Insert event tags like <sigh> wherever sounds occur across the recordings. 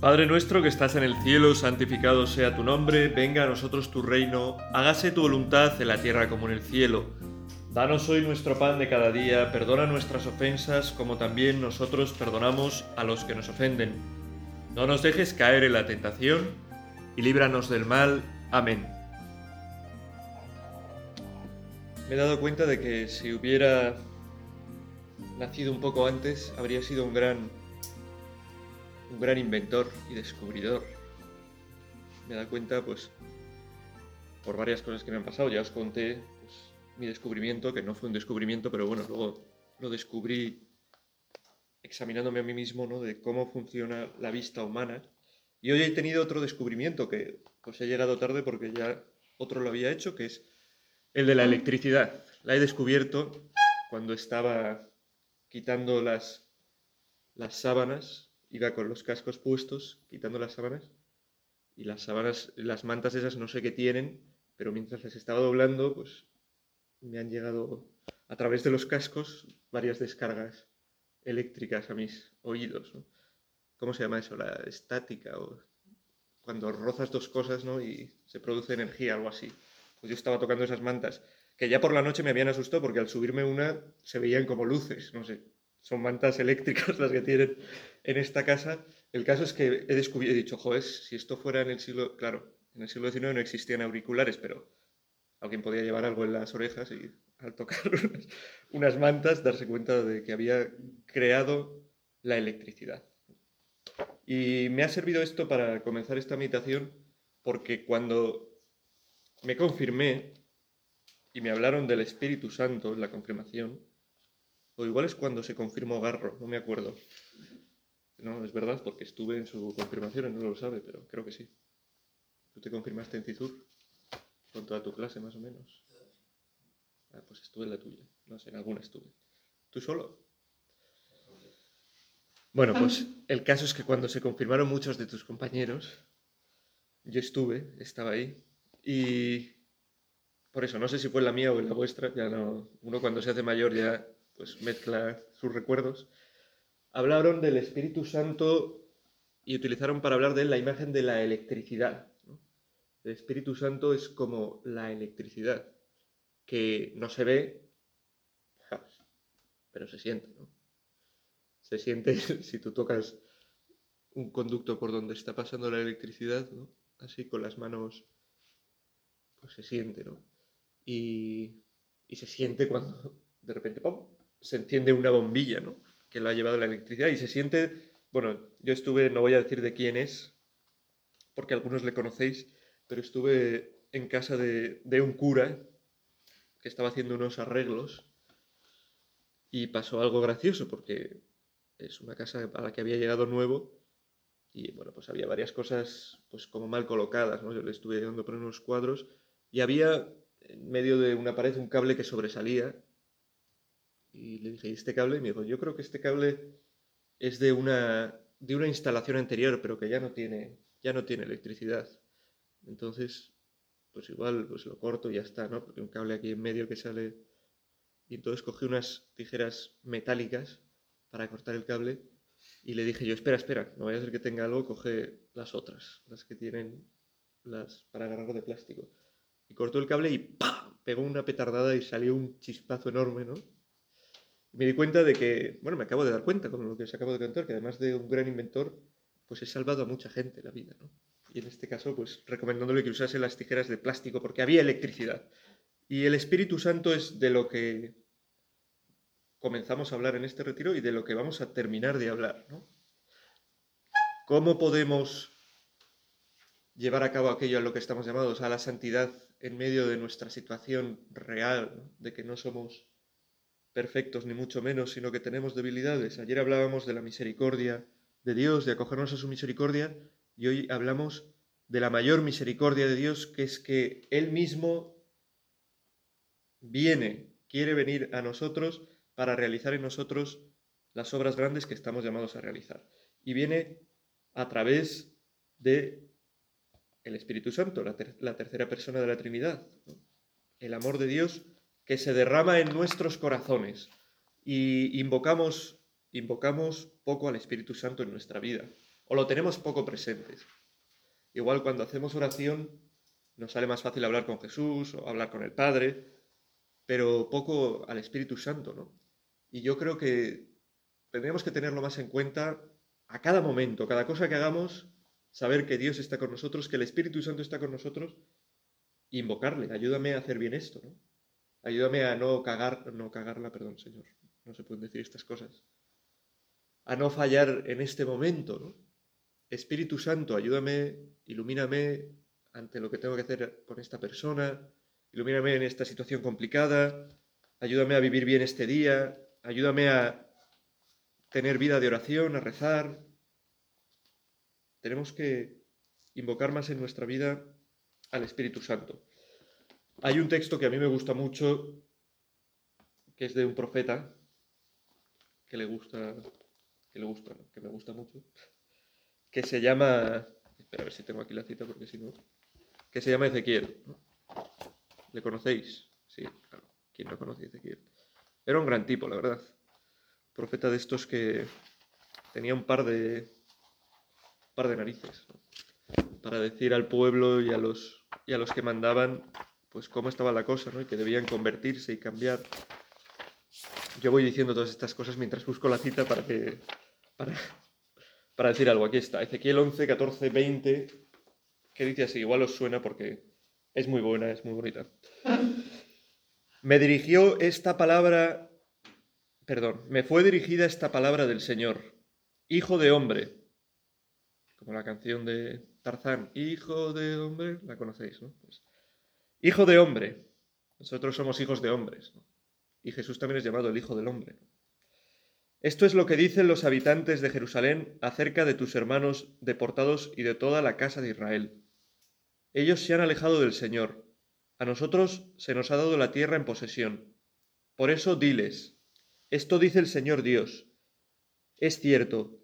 Padre nuestro que estás en el cielo, santificado sea tu nombre, venga a nosotros tu reino, hágase tu voluntad en la tierra como en el cielo. Danos hoy nuestro pan de cada día, perdona nuestras ofensas como también nosotros perdonamos a los que nos ofenden. No nos dejes caer en la tentación y líbranos del mal. Amén. Me he dado cuenta de que si hubiera nacido un poco antes, habría sido un gran un gran inventor y descubridor. Me da cuenta, pues, por varias cosas que me han pasado. Ya os conté pues, mi descubrimiento, que no fue un descubrimiento, pero bueno, luego lo descubrí examinándome a mí mismo, ¿no? De cómo funciona la vista humana. Y hoy he tenido otro descubrimiento que pues he llegado tarde porque ya otro lo había hecho, que es el de la electricidad. La he descubierto cuando estaba quitando las, las sábanas iba con los cascos puestos, quitando las sábanas, y las sábanas, las mantas esas no sé qué tienen, pero mientras les estaba doblando, pues me han llegado a través de los cascos varias descargas eléctricas a mis oídos. ¿Cómo se llama eso? La estática o cuando rozas dos cosas ¿no? y se produce energía, algo así. Pues yo estaba tocando esas mantas, que ya por la noche me habían asustado porque al subirme una se veían como luces, no sé, son mantas eléctricas <laughs> las que tienen en esta casa. El caso es que he descubierto, he dicho, joder, si esto fuera en el siglo, claro, en el siglo XIX no existían auriculares, pero alguien podía llevar algo en las orejas y al tocar <laughs> unas, mantas darse cuenta de que había creado la electricidad. Y me ha servido esto para comenzar esta meditación porque cuando me confirmé y me hablaron del Espíritu Santo en la confirmación, o igual es cuando se confirmó Garro, no me acuerdo. No, es verdad, porque estuve en su confirmación y no lo sabe, pero creo que sí. ¿Tú te confirmaste en Cizur? Con toda tu clase, más o menos. Ah, pues estuve en la tuya. No sé, en alguna estuve. ¿Tú solo? Bueno, pues el caso es que cuando se confirmaron muchos de tus compañeros, yo estuve, estaba ahí, y por eso, no sé si fue en la mía o en la vuestra, ya no, uno cuando se hace mayor ya pues mezcla sus recuerdos, hablaron del Espíritu Santo y utilizaron para hablar de él la imagen de la electricidad. El Espíritu Santo es como la electricidad, que no se ve, pero se siente. ¿no? Se siente <laughs> si tú tocas un conducto por donde está pasando la electricidad, ¿no? así con las manos, pues se siente, ¿no? Y, y se siente cuando de repente ¡pum! se enciende una bombilla, ¿no? Que lo ha llevado la electricidad y se siente, bueno, yo estuve, no voy a decir de quién es, porque algunos le conocéis, pero estuve en casa de, de un cura que estaba haciendo unos arreglos y pasó algo gracioso porque es una casa a la que había llegado nuevo y bueno, pues había varias cosas pues como mal colocadas, ¿no? Yo le estuve ayudando por unos cuadros y había en medio de una pared un cable que sobresalía y le dije, ¿y este cable? Y me dijo, yo creo que este cable es de una, de una instalación anterior, pero que ya no tiene, ya no tiene electricidad. Entonces, pues igual pues lo corto y ya está, ¿no? Porque un cable aquí en medio que sale... Y entonces cogí unas tijeras metálicas para cortar el cable y le dije yo, espera, espera, no vaya a ser que tenga algo, coge las otras, las que tienen las para agarrar de plástico. Y cortó el cable y ¡pam! pegó una petardada y salió un chispazo enorme, ¿no? Me di cuenta de que, bueno, me acabo de dar cuenta con lo que os acabo de contar, que además de un gran inventor, pues he salvado a mucha gente la vida. Y en este caso, pues recomendándole que usase las tijeras de plástico porque había electricidad. Y el Espíritu Santo es de lo que comenzamos a hablar en este retiro y de lo que vamos a terminar de hablar. ¿Cómo podemos llevar a cabo aquello a lo que estamos llamados, a la santidad en medio de nuestra situación real, de que no somos perfectos ni mucho menos, sino que tenemos debilidades. Ayer hablábamos de la misericordia de Dios, de acogernos a su misericordia, y hoy hablamos de la mayor misericordia de Dios, que es que Él mismo viene, quiere venir a nosotros para realizar en nosotros las obras grandes que estamos llamados a realizar. Y viene a través de el Espíritu Santo, la, tercera persona de la Trinidad. El amor de Dios que se derrama en nuestros corazones y invocamos, invocamos poco al Espíritu Santo en nuestra vida. o lo tenemos poco presentes. Igual cuando hacemos oración nos sale más fácil hablar con Jesús o hablar con el Padre, pero poco al Espíritu Santo, ¿no? Y yo creo que tendríamos que tenerlo más en cuenta a cada momento, cada cosa que hagamos, saber que Dios está con nosotros, que el Espíritu Santo está con nosotros, invocarle, ayúdame a hacer bien esto, ¿no? Ayúdame a no cagar, no cagarla, perdón, Señor, no se pueden decir estas cosas. A no fallar en este momento, ¿no? Espíritu Santo, ayúdame, ilumíname ante lo que tengo que hacer con esta persona, ilumíname en esta situación complicada, ayúdame a vivir bien este día, ayúdame a tener vida de oración, a rezar. Tenemos que invocar más en nuestra vida al Espíritu Santo. Hay un texto que a mí me gusta mucho, que es de un profeta, que le gusta, que le gusta, que me gusta mucho, que se llama, espera a ver si tengo aquí la cita porque si no, que se llama Ezequiel. ¿Le conocéis? Sí, claro. ¿Quién no conoce Ezequiel? Era un gran tipo, la verdad. Profeta de estos que tenía un par de, par de narices, para decir al pueblo y a los, y a los que mandaban pues cómo estaba la cosa, ¿no? Y que debían convertirse y cambiar. Yo voy diciendo todas estas cosas mientras busco la cita para que para, decir algo. Aquí está, Ezequiel 11, 14, 20, que dice así, igual os suena porque es muy buena, es muy bonita. Me dirigió esta palabra, perdón, me fue dirigida esta palabra del Señor, hijo de hombre, como la canción de Tarzán, hijo de hombre, la conocéis, ¿no? Pues, hijo de hombre, nosotros somos hijos de hombres, y Jesús también es llamado el Hijo del Hombre. Esto es lo que dicen los habitantes de Jerusalén acerca de tus hermanos deportados y de toda la casa de Israel. Ellos se han alejado del Señor. A nosotros se nos ha dado la tierra en posesión. Por eso diles, esto dice el Señor Dios. Es cierto,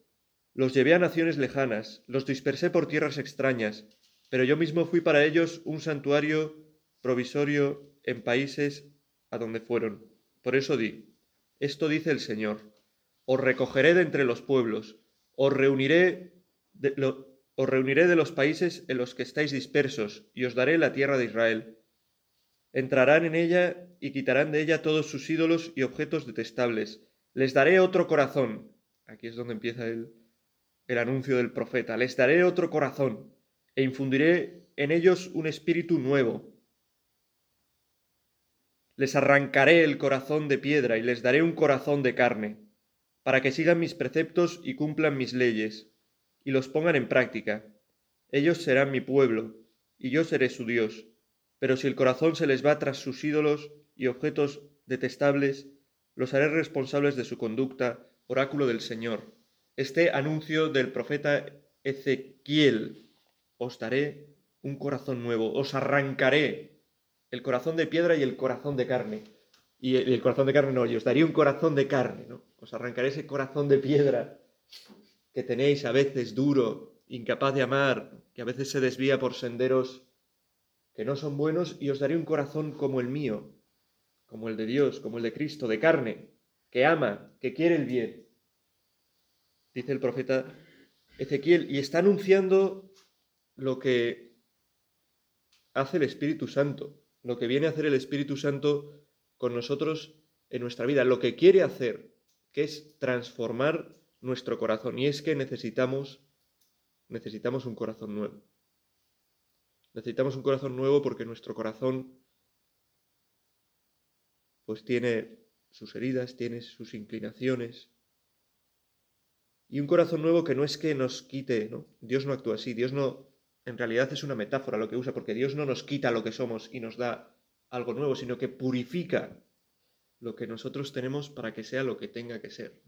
los llevé a naciones lejanas, los dispersé por tierras extrañas, pero yo mismo fui para ellos un santuario provisorio en países a donde fueron. Por eso di, esto dice el Señor os recogeré de entre los pueblos, os reuniré de, os reuniré de los países en los que estáis dispersos, y os daré la tierra de Israel. Entrarán en ella y quitarán de ella todos sus ídolos y objetos detestables. Les daré otro corazón. Aquí es donde empieza el, el anuncio del profeta. Les daré otro corazón e infundiré en ellos un espíritu nuevo. Les arrancaré el corazón de piedra y les daré un corazón de carne para que sigan mis preceptos y cumplan mis leyes, y los pongan en práctica. Ellos serán mi pueblo, y yo seré su Dios. Pero si el corazón se les va tras sus ídolos y objetos detestables, los haré responsables de su conducta, oráculo del Señor. Este anuncio del profeta Ezequiel, os daré un corazón nuevo, os arrancaré el corazón de piedra y el corazón de carne y el, corazón de carne no, yo os daría un corazón de carne, ¿no? Os arrancaré ese corazón de piedra que tenéis a veces duro, incapaz de amar, que a veces se desvía por senderos que no son buenos, y os daré un corazón como el mío, como el de Dios, como el de Cristo, de carne, que ama, que quiere el bien. Dice el profeta Ezequiel, y está anunciando lo que hace el Espíritu Santo, lo que viene a hacer el Espíritu Santo con nosotros en nuestra vida, lo que quiere hacer, que es transformar nuestro corazón. Y es que necesitamos, necesitamos un corazón nuevo. Necesitamos un corazón nuevo porque nuestro corazón pues tiene sus heridas, tiene sus inclinaciones. Y un corazón nuevo que no es que nos quite, ¿no? Dios no actúa así, Dios no, en realidad es una metáfora lo que usa, porque Dios no nos quita lo que somos y nos da algo nuevo, sino que purifica lo que nosotros tenemos para que sea lo que tenga que ser.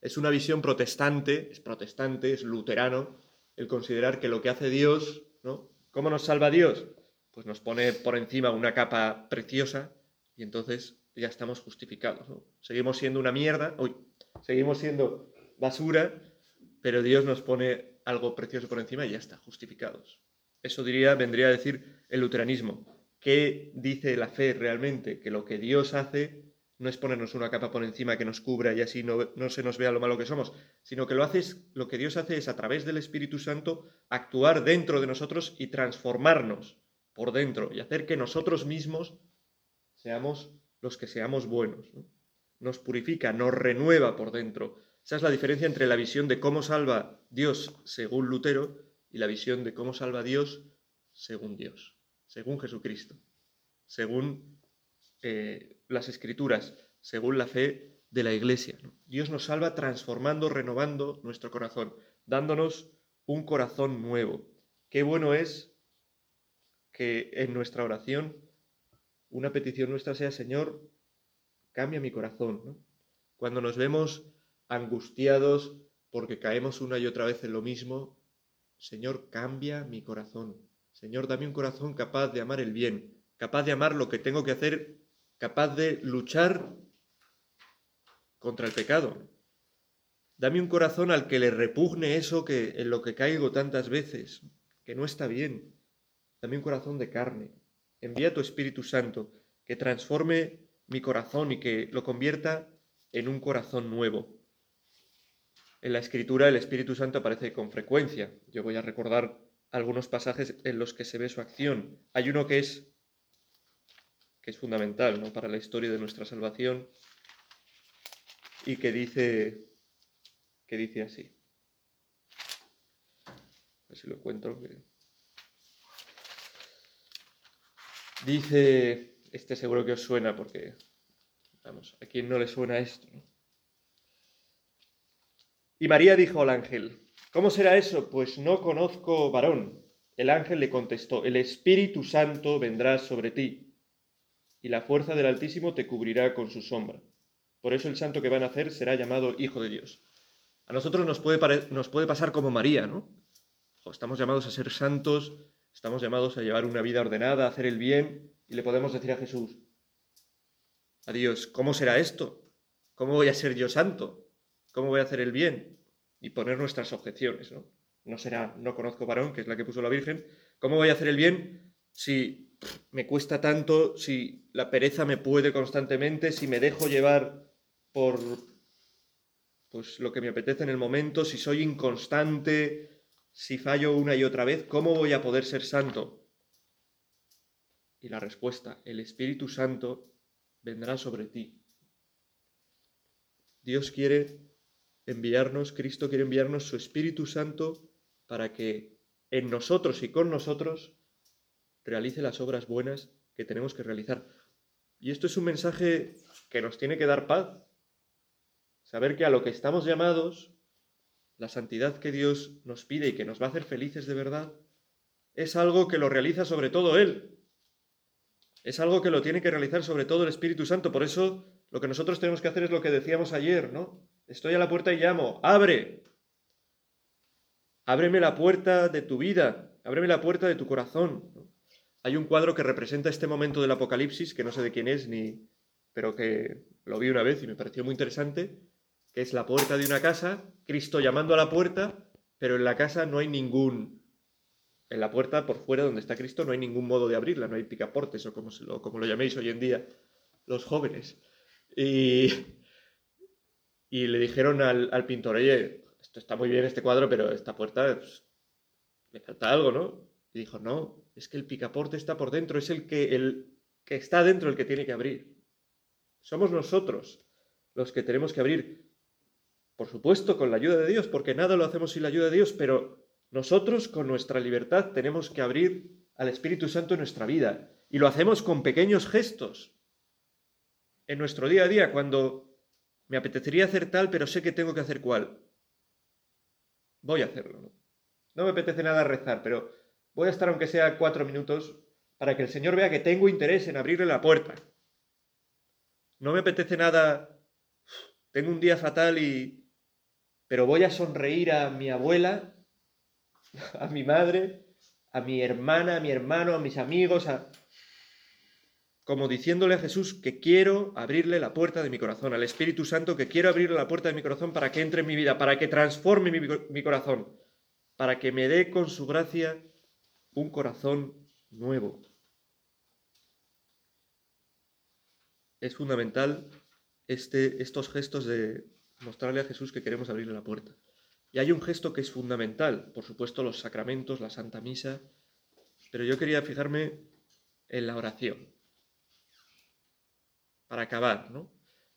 Es una visión protestante, es protestante, es luterano, el considerar que lo que hace Dios, ¿no? ¿Cómo nos salva Dios? Pues nos pone por encima una capa preciosa y entonces ya estamos justificados, Seguimos siendo una mierda, uy, seguimos siendo basura, pero Dios nos pone algo precioso por encima y ya está, justificados. Eso diría, vendría a decir el luteranismo. ¿Qué dice la fe realmente? Que lo que Dios hace no es ponernos una capa por encima que nos cubra y así no, no, se nos vea lo malo que somos, sino que lo, haces, lo que Dios hace es a través del Espíritu Santo actuar dentro de nosotros y transformarnos por dentro y hacer que nosotros mismos seamos los que seamos buenos. Nos purifica, nos renueva por dentro. Esa es la diferencia entre la visión de cómo salva Dios según Lutero y la visión de cómo salva Dios según Dios, según Jesucristo, según eh, las escrituras, según la fe de la Iglesia. Dios nos salva transformando, renovando nuestro corazón, dándonos un corazón nuevo. Qué bueno es que en nuestra oración una petición nuestra sea, Señor, cambia mi corazón. Cuando nos vemos angustiados porque caemos una y otra vez en lo mismo, Señor, cambia mi corazón. Señor, dame un corazón capaz de amar el bien, capaz de amar lo que tengo que hacer capaz de luchar contra el pecado. Dame un corazón al que le repugne eso que en lo que caigo tantas veces, que no está bien. Dame un corazón de carne. Envía tu Espíritu Santo que transforme mi corazón y que lo convierta en un corazón nuevo. En la Escritura el Espíritu Santo aparece con frecuencia. Yo voy a recordar algunos pasajes en los que se ve su acción. Hay uno que es que es fundamental ¿no? para la historia de nuestra salvación y que dice, que dice así. A ver si lo encuentro. Dice, este seguro que os suena porque, vamos, a quien no le suena esto. Y María dijo al ángel, ¿cómo será eso? Pues no conozco varón. El ángel le contestó, el Espíritu Santo vendrá sobre ti y la fuerza del Altísimo te cubrirá con su sombra. Por eso el santo que va a nacer será llamado Hijo de Dios. A nosotros nos puede, pasar como María, ¿no? estamos llamados a ser santos, estamos llamados a llevar una vida ordenada, a hacer el bien, y le podemos decir a Jesús, a Dios, ¿cómo será esto? ¿Cómo voy a ser yo santo? ¿Cómo voy a hacer el bien? Y poner nuestras objeciones, ¿no? No será, no conozco varón, que es la que puso la Virgen. ¿Cómo voy a hacer el bien si me cuesta tanto, si la pereza me puede constantemente, si me dejo llevar por pues lo que me apetece en el momento, si soy inconstante, si fallo una y otra vez, ¿cómo voy a poder ser santo? Y la respuesta, el Espíritu Santo vendrá sobre ti. Dios quiere enviarnos, Cristo quiere enviarnos su Espíritu Santo para que en nosotros y con nosotros realice las obras buenas que tenemos que realizar. Y esto es un mensaje que nos tiene que dar paz. Saber que a lo que estamos llamados, la santidad que Dios nos pide y que nos va a hacer felices de verdad, es algo que lo realiza sobre todo Él. Es algo que lo tiene que realizar sobre todo el Espíritu Santo. Por eso lo que nosotros tenemos que hacer es lo que decíamos ayer, ¿no? Estoy a la puerta y llamo, abre. Ábreme la puerta de tu vida, ábreme la puerta de tu corazón. Hay un cuadro que representa este momento del Apocalipsis, que no sé de quién es, ni, pero que lo vi una vez y me pareció muy interesante, que es la puerta de una casa, Cristo llamando a la puerta, pero en la casa no hay ningún... En la puerta, por fuera donde está Cristo, no hay ningún modo de abrirla, no hay picaportes o como, lo, como lo llaméis hoy en día los jóvenes. Y, y le dijeron al, pintor, oye, esto está muy bien este cuadro, pero esta puerta pues, me falta algo, ¿no? Y dijo, no, es que el picaporte está por dentro, es el que, el que está dentro el que tiene que abrir. Somos nosotros los que tenemos que abrir, por supuesto, con la ayuda de Dios, porque nada lo hacemos sin la ayuda de Dios, pero nosotros con nuestra libertad tenemos que abrir al Espíritu Santo en nuestra vida. Y lo hacemos con pequeños gestos. En nuestro día a día, cuando me apetecería hacer tal, pero sé que tengo que hacer cual. Voy a hacerlo. No, no me apetece nada rezar, pero Voy a estar aunque sea cuatro minutos para que el Señor vea que tengo interés en abrirle la puerta. No me apetece nada, tengo un día fatal y... pero voy a sonreír a mi abuela, a mi madre, a mi hermana, a mi hermano, a mis amigos, a... como diciéndole a Jesús que quiero abrirle la puerta de mi corazón, al Espíritu Santo que quiero abrirle la puerta de mi corazón para que entre en mi vida, para que transforme mi, corazón, para que me dé con su gracia un corazón nuevo. Es fundamental este, estos gestos de mostrarle a Jesús que queremos abrirle la puerta. Y hay un gesto que es fundamental, por supuesto los sacramentos, la Santa Misa, pero yo quería fijarme en la oración, para acabar, ¿no?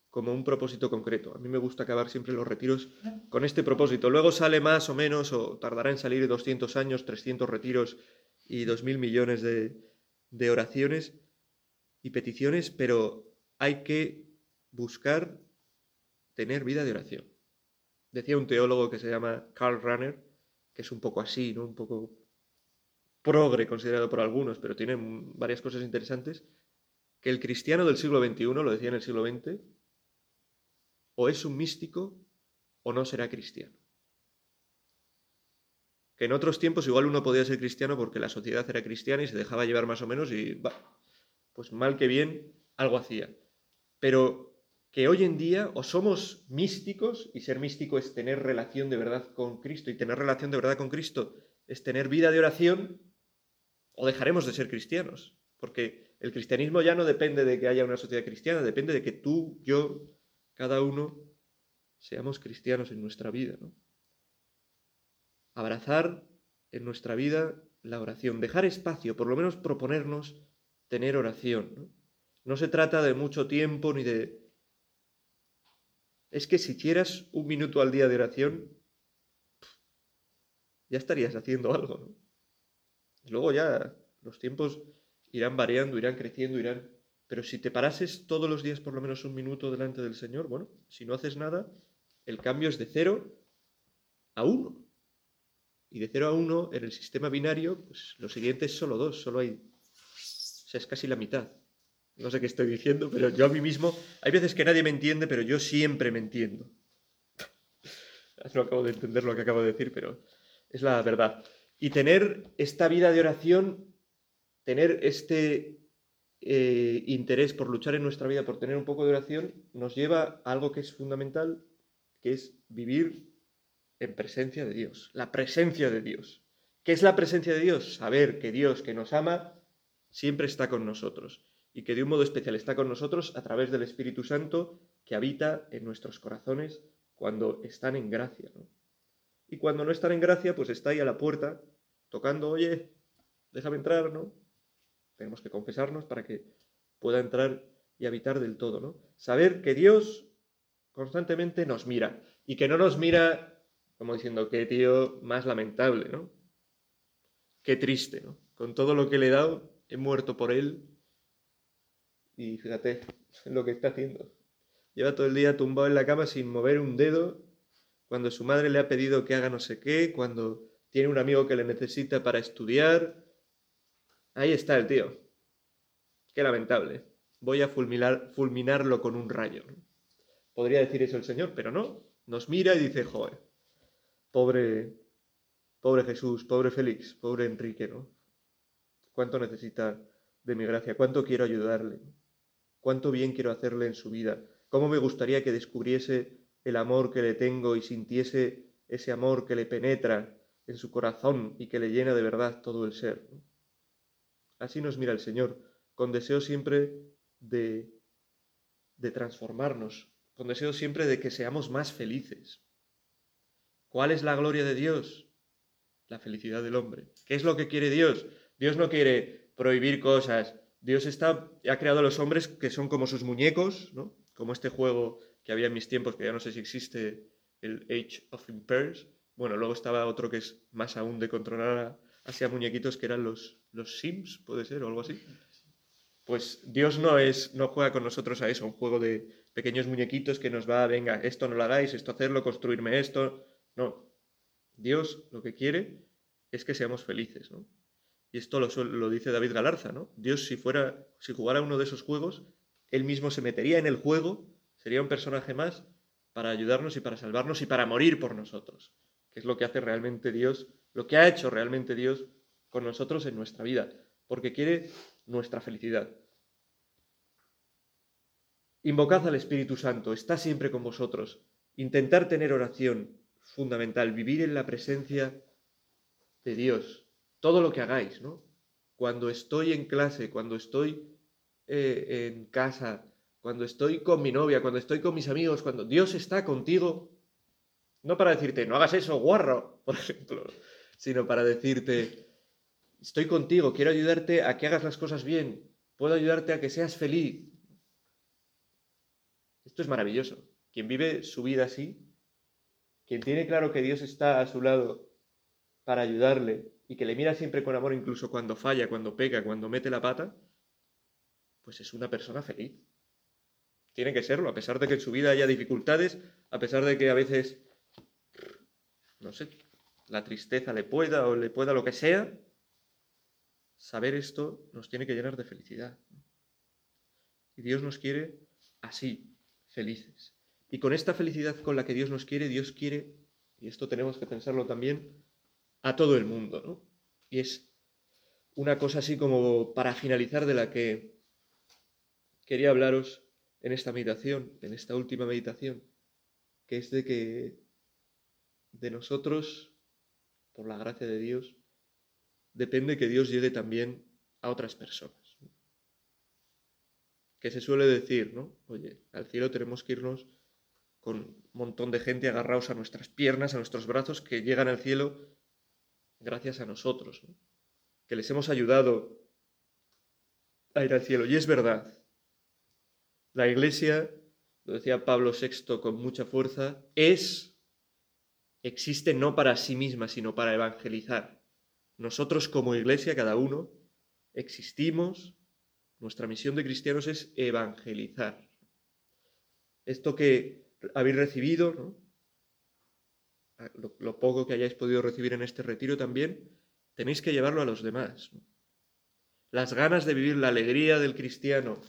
Como un propósito concreto. A mí me gusta acabar siempre los retiros con este propósito. Luego sale más o menos, o tardará en salir 200 años, 300 retiros y 2.000 millones de, oraciones y peticiones, pero hay que buscar tener vida de oración. Decía un teólogo que se llama Karl Rahner, que es un poco así, ¿no? Un poco progre considerado por algunos, pero tiene varias cosas interesantes, que el cristiano del siglo XXI, lo decía en el siglo XX, o es un místico o no será cristiano. Que en otros tiempos igual uno podía ser cristiano porque la sociedad era cristiana y se dejaba llevar más o menos y, pues mal que bien, algo hacía. Pero que hoy en día o somos místicos, y ser místico es tener relación de verdad con Cristo, y tener relación de verdad con Cristo es tener vida de oración, o dejaremos de ser cristianos, porque el cristianismo ya no depende de que haya una sociedad cristiana, depende de que tú, yo, cada uno, seamos cristianos en nuestra vida. Abrazar en nuestra vida la oración, dejar espacio, por lo menos proponernos tener oración. ¿no? no se trata de mucho tiempo ni de es que si hicieras un minuto al día de oración, ya estarías haciendo algo, ¿no? Luego ya los tiempos irán variando, irán creciendo, irán... Pero si te parases todos los días por lo menos un minuto delante del Señor, bueno, si no haces nada, el cambio es de cero a uno. Y de cero a uno, en el sistema binario, pues lo siguiente es solo dos, solo hay... O sea, es casi la mitad. No sé qué estoy diciendo, pero yo a mí mismo, hay veces que nadie me entiende, pero yo siempre me entiendo. <laughs> no acabo de entender lo que acabo de decir, pero es la verdad. Y tener esta vida de oración, tener este eh, interés por luchar en nuestra vida, por tener un poco de oración, nos lleva a algo que es fundamental, que es vivir en presencia de Dios, la presencia de Dios. ¿Qué es la presencia de Dios? Saber que Dios que nos ama siempre está con nosotros y que de un modo especial está con nosotros a través del Espíritu Santo que habita en nuestros corazones cuando están en gracia. Y cuando no están en gracia, pues está ahí a la puerta, tocando, oye, déjame entrar, ¿no? Tenemos que confesarnos para que pueda entrar y habitar del todo, ¿no? Saber que Dios constantemente nos mira y que no nos mira como diciendo, qué tío más lamentable, ¿no? Qué triste, ¿no? Con todo lo que le he dado, he muerto por él y fíjate lo que está haciendo. Lleva todo el día tumbado en la cama sin mover un dedo, cuando su madre le ha pedido que haga no sé qué, cuando tiene un amigo que le necesita para estudiar. Ahí está el tío. Qué lamentable. Voy a fulminar, fulminarlo con un rayo. Podría decir eso el Señor, pero no. Nos mira y dice, joder, pobre, pobre Jesús, pobre Félix, pobre Enrique, ¿no? ¿Cuánto necesita de mi gracia? ¿Cuánto quiero ayudarle? cuánto bien quiero hacerle en su vida, cómo me gustaría que descubriese el amor que le tengo y sintiese ese amor que le penetra en su corazón y que le llena de verdad todo el ser. Así nos mira el Señor, con deseo siempre de, de transformarnos, con deseo siempre de que seamos más felices. ¿Cuál es la gloria de Dios? La felicidad del hombre. ¿Qué es lo que quiere Dios? Dios no quiere prohibir cosas, Dios está, ha creado a los hombres que son como sus muñecos, ¿no? Como este juego que había en mis tiempos, que ya no sé si existe, el Age of Empires. Bueno, luego estaba otro que es más aún de controlar hacia muñequitos que eran los, los Sims, puede ser, o algo así. Pues Dios no es, no juega con nosotros a eso, un juego de pequeños muñequitos que nos va, venga, esto no lo hagáis, esto hacerlo, construirme esto. No. Dios lo que quiere es que seamos felices, ¿no? Y esto lo, dice David Galarza, ¿no? Dios si fuera, si jugara uno de esos juegos, él mismo se metería en el juego, sería un personaje más para ayudarnos y para salvarnos y para morir por nosotros, que es lo que hace realmente Dios, lo que ha hecho realmente Dios con nosotros en nuestra vida, porque quiere nuestra felicidad. Invocad al Espíritu Santo, está siempre con vosotros. Intentar tener oración, fundamental, vivir en la presencia de Dios, todo lo que hagáis, ¿no? Cuando estoy en clase, cuando estoy eh, en casa, cuando estoy con mi novia, cuando estoy con mis amigos, cuando Dios está contigo, no para decirte, no hagas eso, guarro, <laughs> por ejemplo, sino para decirte, estoy contigo, quiero ayudarte a que hagas las cosas bien, puedo ayudarte a que seas feliz. Esto es maravilloso. Quien vive su vida así, quien tiene claro que Dios está a su lado para ayudarle y que le mira siempre con amor incluso cuando falla, cuando peca, cuando mete la pata, pues es una persona feliz. Tiene que serlo, a pesar de que en su vida haya dificultades, a pesar de que a veces, no sé, la tristeza le pueda o le pueda lo que sea, saber esto nos tiene que llenar de felicidad. Y Dios nos quiere así, felices. Y con esta felicidad con la que Dios nos quiere, Dios quiere, y esto tenemos que pensarlo también, a todo el mundo, ¿no? Y es una cosa así como para finalizar de la que quería hablaros en esta meditación, en esta última meditación, que es de que de nosotros, por la gracia de Dios, depende que Dios llegue también a otras personas. Que se suele decir, ¿no? Oye, al cielo tenemos que irnos con un montón de gente agarrados a nuestras piernas, a nuestros brazos, que llegan al cielo gracias a nosotros, que les hemos ayudado a ir al cielo. Y es verdad, la iglesia, lo decía Pablo VI con mucha fuerza, es, existe no para sí misma, sino para evangelizar. Nosotros como iglesia, cada uno, existimos, nuestra misión de cristianos es evangelizar. Esto que habéis recibido, ah, lo, poco que hayáis podido recibir en este retiro también, tenéis que llevarlo a los demás. Las ganas de vivir la alegría del cristiano,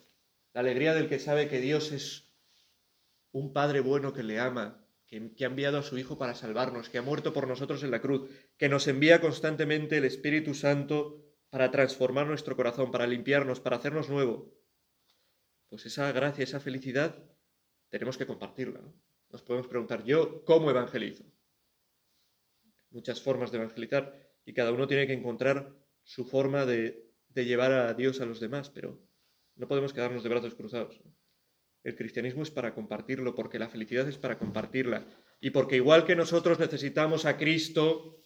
la alegría del que sabe que Dios es un Padre bueno que le ama, que, ha enviado a su Hijo para salvarnos, que ha muerto por nosotros en la cruz, que nos envía constantemente el Espíritu Santo para transformar nuestro corazón, para limpiarnos, para hacernos nuevo. Pues esa gracia, esa felicidad tenemos que compartirla. Nos podemos preguntar, ¿yo cómo evangelizo? Muchas formas de evangelizar y cada uno tiene que encontrar su forma de llevar a Dios a los demás, pero no podemos quedarnos de brazos cruzados. El cristianismo es para compartirlo, porque la felicidad es para compartirla. Y porque igual que nosotros necesitamos a Cristo,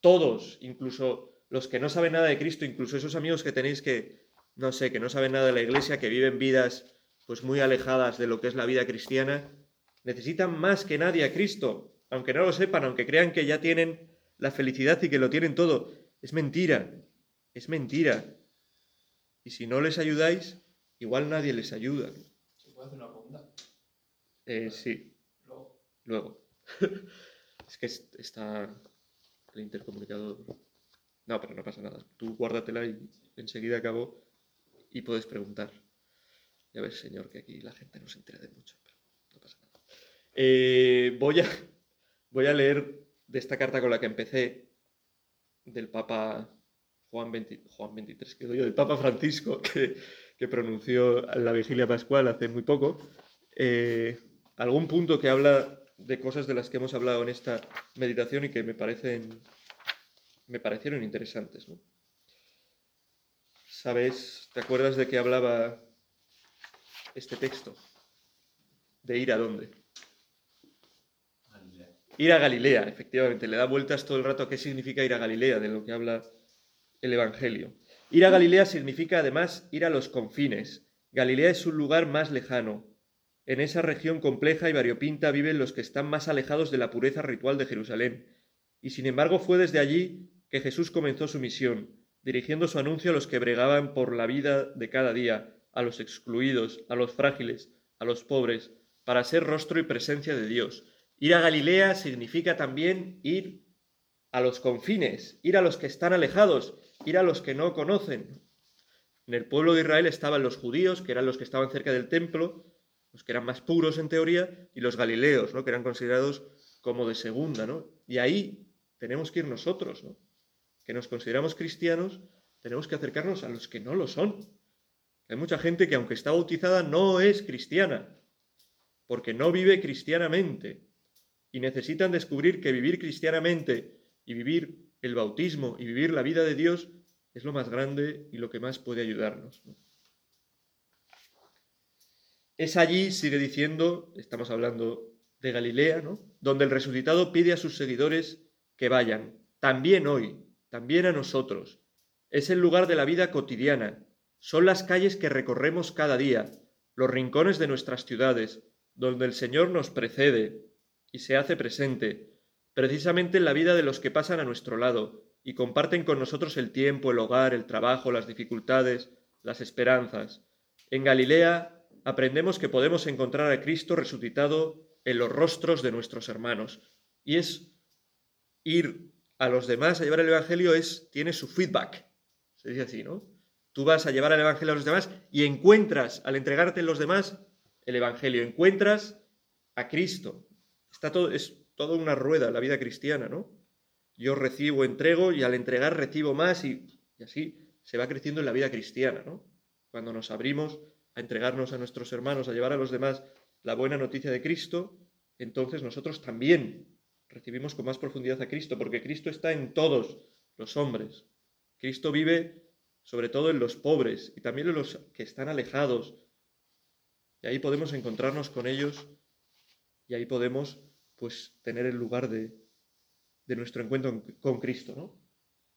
todos, incluso los que no saben nada de Cristo, incluso esos amigos que tenéis que, no sé, que no saben nada de la iglesia, que viven vidas pues muy alejadas de lo que es la vida cristiana, necesitan más que nadie a Cristo, aunque no lo sepan, aunque crean que ya tienen la felicidad y que lo tienen todo. Es mentira, es mentira. Y si no les ayudáis, igual nadie les ayuda. ¿Se puede hacer una pregunta? Eh, sí. Luego. Luego. <laughs> es que está el intercomunicador. No, pero no pasa nada. Tú guárdatela y enseguida acabo y puedes preguntar. Ya ves, Señor, que aquí la gente no se entera de mucho, pero no pasa nada. Eh, voy, a, <laughs> voy a leer de esta carta con la que empecé, del Papa Juan, Juan 23, que doy yo, del Papa Francisco, <laughs> que, que, pronunció la vigilia pascual hace muy poco, eh, algún punto que habla de cosas de las que hemos hablado en esta meditación y que me parecen me parecieron interesantes. ¿no? ¿Sabes? ¿Te acuerdas de que hablaba este texto? ¿De ir a dónde? Galilea. Ir a Galilea, efectivamente. Le da vueltas todo el rato a qué significa ir a Galilea, de lo que habla el Evangelio. Ir a Galilea significa además ir a los confines. Galilea es un lugar más lejano. En esa región compleja y variopinta viven los que están más alejados de la pureza ritual de Jerusalén. Y sin embargo fue desde allí que Jesús comenzó su misión, dirigiendo su anuncio a los que bregaban por la vida de cada día, a los excluidos, a los frágiles, a los pobres, para ser rostro y presencia de Dios. Ir a Galilea significa también ir a los confines, ir a los que están alejados, ir a los que no conocen. En el pueblo de Israel estaban los judíos, que eran los que estaban cerca del templo, los que eran más puros en teoría, y los galileos, ¿no? que eran considerados como de segunda. ¿no? Y ahí tenemos que ir nosotros, ¿no? que nos consideramos cristianos, tenemos que acercarnos a los que no lo son. Hay mucha gente que aunque está bautizada no es cristiana, porque no vive cristianamente. Y necesitan descubrir que vivir cristianamente y vivir el bautismo y vivir la vida de Dios es lo más grande y lo que más puede ayudarnos. Es allí, sigue diciendo, estamos hablando de Galilea, ¿no? Donde el resucitado pide a sus seguidores que vayan, también hoy, también a nosotros. Es el lugar de la vida cotidiana, son las calles que recorremos cada día, los rincones de nuestras ciudades, donde el Señor nos precede y se hace presente, precisamente en la vida de los que pasan a nuestro lado y comparten con nosotros el tiempo, el hogar, el trabajo, las dificultades, las esperanzas. En Galilea aprendemos que podemos encontrar a Cristo resucitado en los rostros de nuestros hermanos. Y es ir a los demás a llevar el Evangelio, es, tiene su feedback. Se dice así, ¿no? Tú vas a llevar el Evangelio a los demás y encuentras, al entregarte en los demás, el Evangelio. Encuentras a Cristo. Está todo, es toda una rueda la vida cristiana, ¿no? Yo recibo, entrego y al entregar recibo más y, así se va creciendo en la vida cristiana. Cuando nos abrimos a entregarnos a nuestros hermanos, a llevar a los demás la buena noticia de Cristo, entonces nosotros también recibimos con más profundidad a Cristo, porque Cristo está en todos los hombres. Cristo vive sobre todo en los pobres y también en los que están alejados. Y ahí podemos encontrarnos con ellos y ahí podemos pues tener el lugar de, de nuestro encuentro con Cristo, ¿no?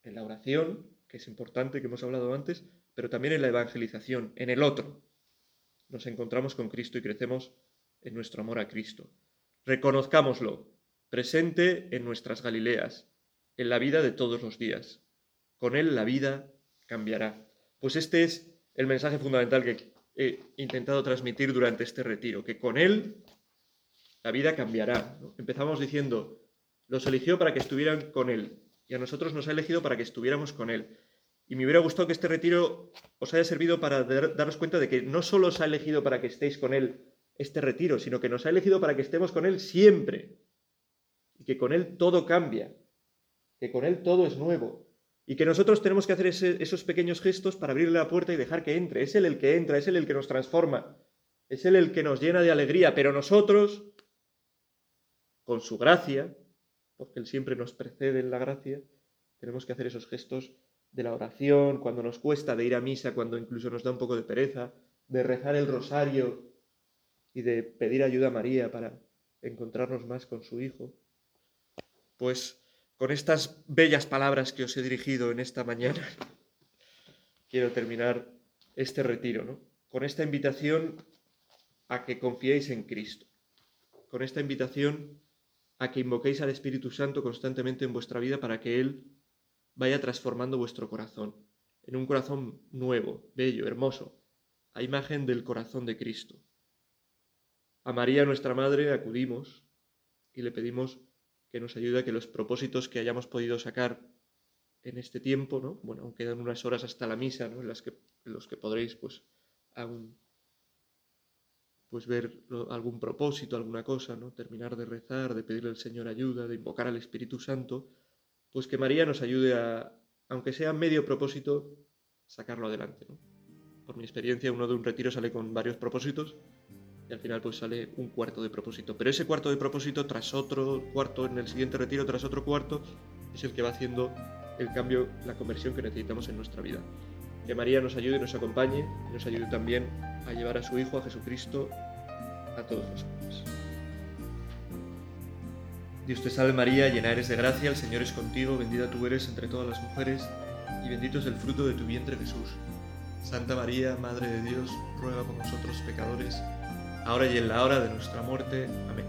En la oración, que es importante, que hemos hablado antes, pero también en la evangelización, en el otro. Nos encontramos con Cristo y crecemos en nuestro amor a Cristo. Reconozcámoslo, presente en nuestras Galileas, en la vida de todos los días. Con Él la vida cambiará. Pues este es el mensaje fundamental que he intentado transmitir durante este retiro, que con Él la vida cambiará. Empezamos diciendo, los eligió para que estuvieran con Él y a nosotros nos ha elegido para que estuviéramos con Él. Y me hubiera gustado que este retiro os haya servido para daros cuenta de que no solo os ha elegido para que estéis con Él este retiro, sino que nos ha elegido para que estemos con Él siempre. Y que con Él todo cambia, que con Él todo es nuevo, y que nosotros tenemos que hacer esos pequeños gestos para abrirle la puerta y dejar que entre. Es Él el que entra, es Él el que nos transforma, es Él el que nos llena de alegría, pero nosotros, con su gracia, porque Él siempre nos precede en la gracia, tenemos que hacer esos gestos de la oración, cuando nos cuesta, de ir a misa, cuando incluso nos da un poco de pereza, de rezar el rosario y de pedir ayuda a María para encontrarnos más con su Hijo. Pues con estas bellas palabras que os he dirigido en esta mañana, <laughs> quiero terminar este retiro, ¿no? Con esta invitación a que confiéis en Cristo, con esta invitación a que invoquéis al Espíritu Santo constantemente en vuestra vida para que Él vaya transformando vuestro corazón en un corazón nuevo, bello, hermoso, a imagen del corazón de Cristo. A María, nuestra Madre, acudimos y le pedimos que nos ayude a que los propósitos que hayamos podido sacar en este tiempo, ¿no? Bueno, aún quedan unas horas hasta la misa, ¿no? En, las que, los que podréis, pues, aún, pues ver algún propósito, alguna cosa, ¿no? Terminar de rezar, de pedirle al Señor ayuda, de invocar al Espíritu Santo, pues que María nos ayude a, aunque sea medio propósito, sacarlo adelante, ¿no? Por mi experiencia, uno de un retiro sale con varios propósitos y al final pues sale un cuarto de propósito. Pero ese cuarto de propósito tras otro cuarto, en el siguiente retiro tras otro cuarto, es el que va haciendo el cambio, la conversión que necesitamos en nuestra vida. Que María nos ayude y nos acompañe y nos ayude también a llevar a su Hijo, a Jesucristo, a todos los hombres. Dios te salve María, llena eres de gracia, el Señor es contigo, bendita tú eres entre todas las mujeres, y bendito es el fruto de tu vientre Jesús. Santa María, Madre de Dios, ruega por nosotros pecadores, ahora y en la hora de nuestra muerte. Amén.